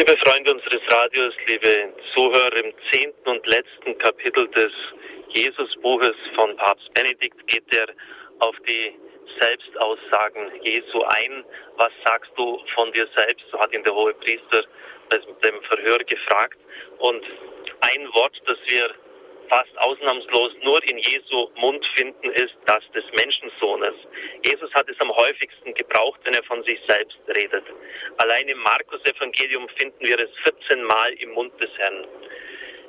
Liebe Freunde unseres Radios, liebe Zuhörer, im zehnten und letzten Kapitel des Jesusbuches von Papst Benedikt geht er auf die Selbstaussagen Jesu ein. Was sagst du von dir selbst? So hat ihn der hohe Priester mit dem Verhör gefragt. Und ein Wort, das wir fast ausnahmslos nur in Jesu Mund finden, ist das des Menschensohnes. Jesus hat es am häufigsten gebraucht, wenn er von sich selbst redet. Allein im Markus-Evangelium finden wir es 14 Mal im Mund des Herrn.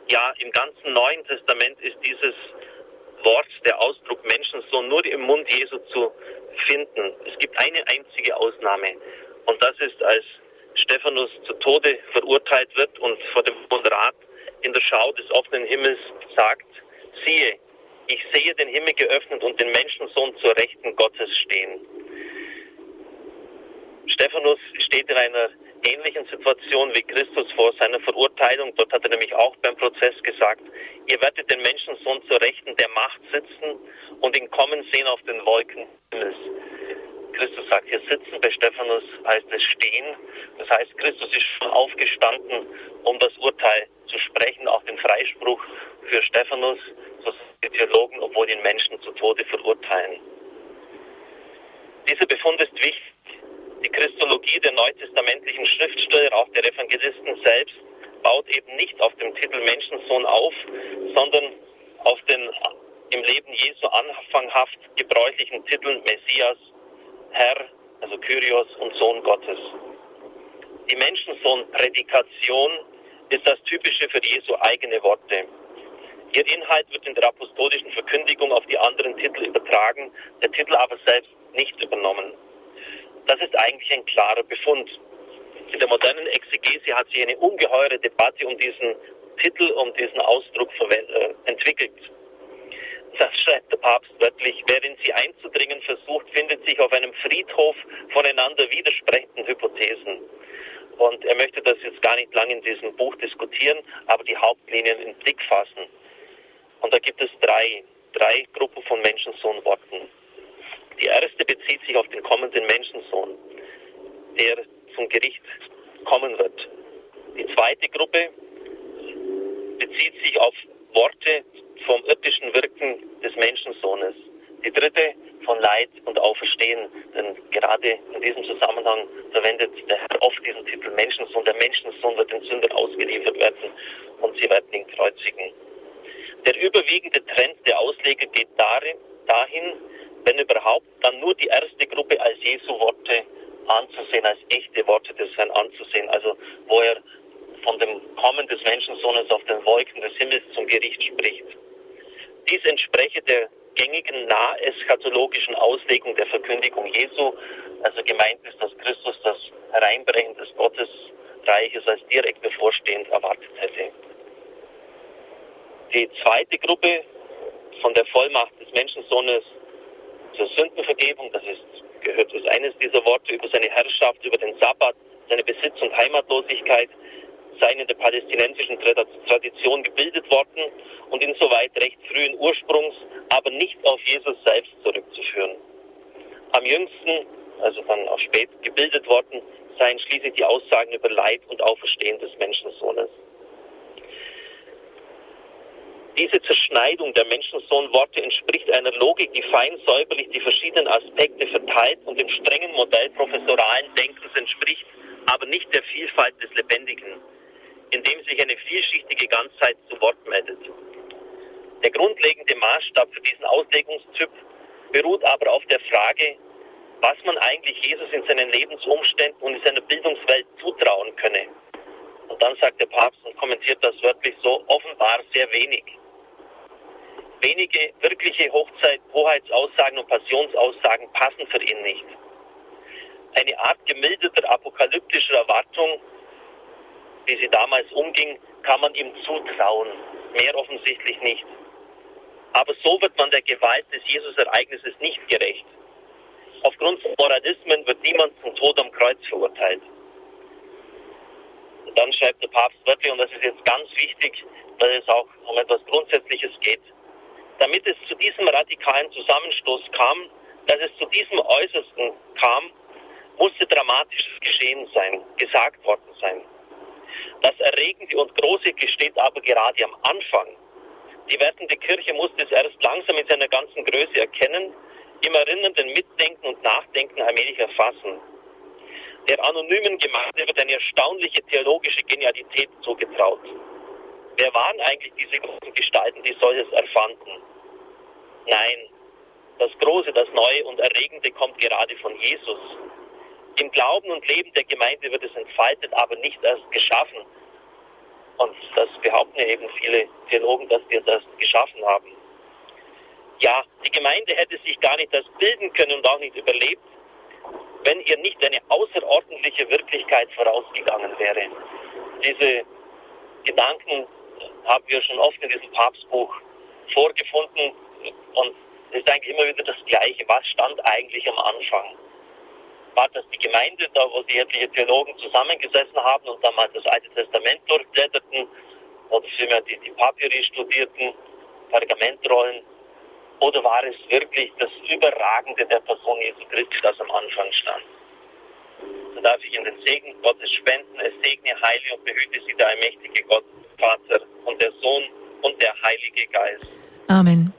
Ja, im ganzen Neuen Testament ist dieses Wort, der Ausdruck Menschensohn, nur im Mund Jesu zu finden. Es gibt eine einzige Ausnahme. Und das ist, als Stephanus zu Tode verurteilt wird und vor dem Hohen Rat in der Schau des offenen Himmels sagt, siehe, ich sehe den Himmel geöffnet und den Menschensohn zur Rechten Gottes stehen. Stephanus steht in einer ähnlichen Situation wie Christus vor seiner Verurteilung. Dort hat er nämlich auch beim Prozess gesagt, ihr werdet den Menschensohn zur Rechten der Macht sitzen und ihn kommen sehen auf den Wolken Himmels. Christus sagt hier sitzen, bei Stephanus heißt es stehen. Das heißt, Christus ist schon aufgestanden, um das Urteil zu sprechen, auch den Freispruch für Stephanus, so die Theologen, obwohl ihn Menschen zu Tode verurteilen. Dieser Befund ist wichtig. Die Neutestamentlichen Schriftsteller, auch der Evangelisten selbst, baut eben nicht auf dem Titel Menschensohn auf, sondern auf den im Leben Jesu anfanghaft gebräuchlichen Titeln Messias, Herr, also Kyrios und Sohn Gottes. Die Menschensohn-Prädikation ist das Typische für Jesu eigene Worte. Ihr Inhalt wird in der apostolischen Verkündigung auf die anderen Titel übertragen, der Titel aber selbst nicht übernommen. Das ist eigentlich ein klarer Befund. In der modernen Exegese hat sich eine ungeheure Debatte um diesen Titel, um diesen Ausdruck äh, entwickelt. Das schreibt der Papst wörtlich, wer in sie einzudringen versucht, findet sich auf einem Friedhof voneinander widersprechenden Hypothesen. Und er möchte das jetzt gar nicht lange in diesem Buch diskutieren, aber die Hauptlinien in Blick fassen. Und da gibt es drei, drei Gruppen von Menschensohnworten. Die erste bezieht sich auf den kommenden Menschensohn, der zum Gericht kommen wird. Die zweite Gruppe bezieht sich auf Worte vom irdischen Wirken des Menschensohnes. Die dritte von Leid und Auferstehen. Denn gerade in diesem Zusammenhang verwendet der Herr oft diesen Titel Menschensohn. Der Menschensohn wird den Sündern ausgeliefert werden und sie werden ihn kreuzigen. Der überwiegende Trend der Ausleger geht dahin, wenn überhaupt, dann nur die erste Gruppe als Jesu Worte anzusehen, als Herrn anzusehen. Also wo er von dem Kommen des Menschensohnes auf den Wolken des Himmels zum Gericht spricht. Dies entspreche der gängigen naheschatologischen Auslegung der Verkündigung Jesu. Also gemeint ist, dass Christus das Hereinbrechen des Gottesreiches als direkt bevorstehend erwartet hätte. Die zweite Gruppe von der Vollmacht des Menschensohnes zur Sündenvergebung, das ist, gehört ist eines dieser Worte über seine Herrschaft, über den Sabbat, seine Besitz- und Heimatlosigkeit, seien in der palästinensischen Tradition gebildet worden und insoweit recht frühen Ursprungs, aber nicht auf Jesus selbst zurückzuführen. Am jüngsten, also dann auch spät gebildet worden, seien schließlich die Aussagen über Leid und Auferstehen des Menschensohnes. Diese Zerschneidung der Menschensohnworte entspricht einer Logik, die fein säuberlich die verschiedenen Aspekte verteilt und dem strengen Modell professoralen Denkens entspricht, aber nicht der Vielfalt des Lebendigen, indem sich eine vielschichtige Ganzheit zu Wort meldet. Der grundlegende Maßstab für diesen Auslegungstyp beruht aber auf der Frage, was man eigentlich Jesus in seinen Lebensumständen und in seiner Bildungswelt zutrauen könne. Und dann sagt der Papst und kommentiert das wörtlich so, offenbar sehr wenig wenige wirkliche Hochzeit, Hoheitsaussagen und Passionsaussagen passen für ihn nicht. Eine Art gemilderter apokalyptischer Erwartung, wie sie damals umging, kann man ihm zutrauen, mehr offensichtlich nicht. Aber so wird man der Gewalt des Jesus-Ereignisses nicht gerecht. Aufgrund von Moralismen wird niemand zum Tod am Kreuz verurteilt. Und dann schreibt der Papst wörtlich, und das ist jetzt ganz wichtig, weil es auch um etwas Grundsätzliches geht damit es zu diesem radikalen Zusammenstoß kam, dass es zu diesem Äußersten kam, musste Dramatisches geschehen sein, gesagt worden sein. Das Erregende und Große gesteht aber gerade am Anfang. Die wertende Kirche musste es erst langsam in seiner ganzen Größe erkennen, im erinnernden Mitdenken und Nachdenken allmählich erfassen. Der anonymen Gemeinde wird eine erstaunliche theologische Genialität zugetraut. Wer waren eigentlich diese großen Gestalten, die solches erfanden? Nein, das Große, das Neue und Erregende kommt gerade von Jesus. Im Glauben und Leben der Gemeinde wird es entfaltet, aber nicht erst geschaffen. Und das behaupten ja eben viele Theologen, dass wir das geschaffen haben. Ja, die Gemeinde hätte sich gar nicht das bilden können und auch nicht überlebt, wenn ihr nicht eine außerordentliche Wirklichkeit vorausgegangen wäre. Diese Gedanken haben wir schon oft in diesem Papstbuch vorgefunden und es ist eigentlich immer wieder das Gleiche. Was stand eigentlich am Anfang? War das die Gemeinde, da wo die etliche Theologen zusammengesessen haben und dann mal das Alte Testament durchblätterten oder vielmehr die, die Papyri studierten, Pergamentrollen? Oder war es wirklich das Überragende der Person Jesu Christi, das am Anfang stand? So darf ich in den Segen Gottes spenden. Es segne, heile und behüte sie der allmächtige Gott, Vater und der Sohn und der Heilige Geist. Amen.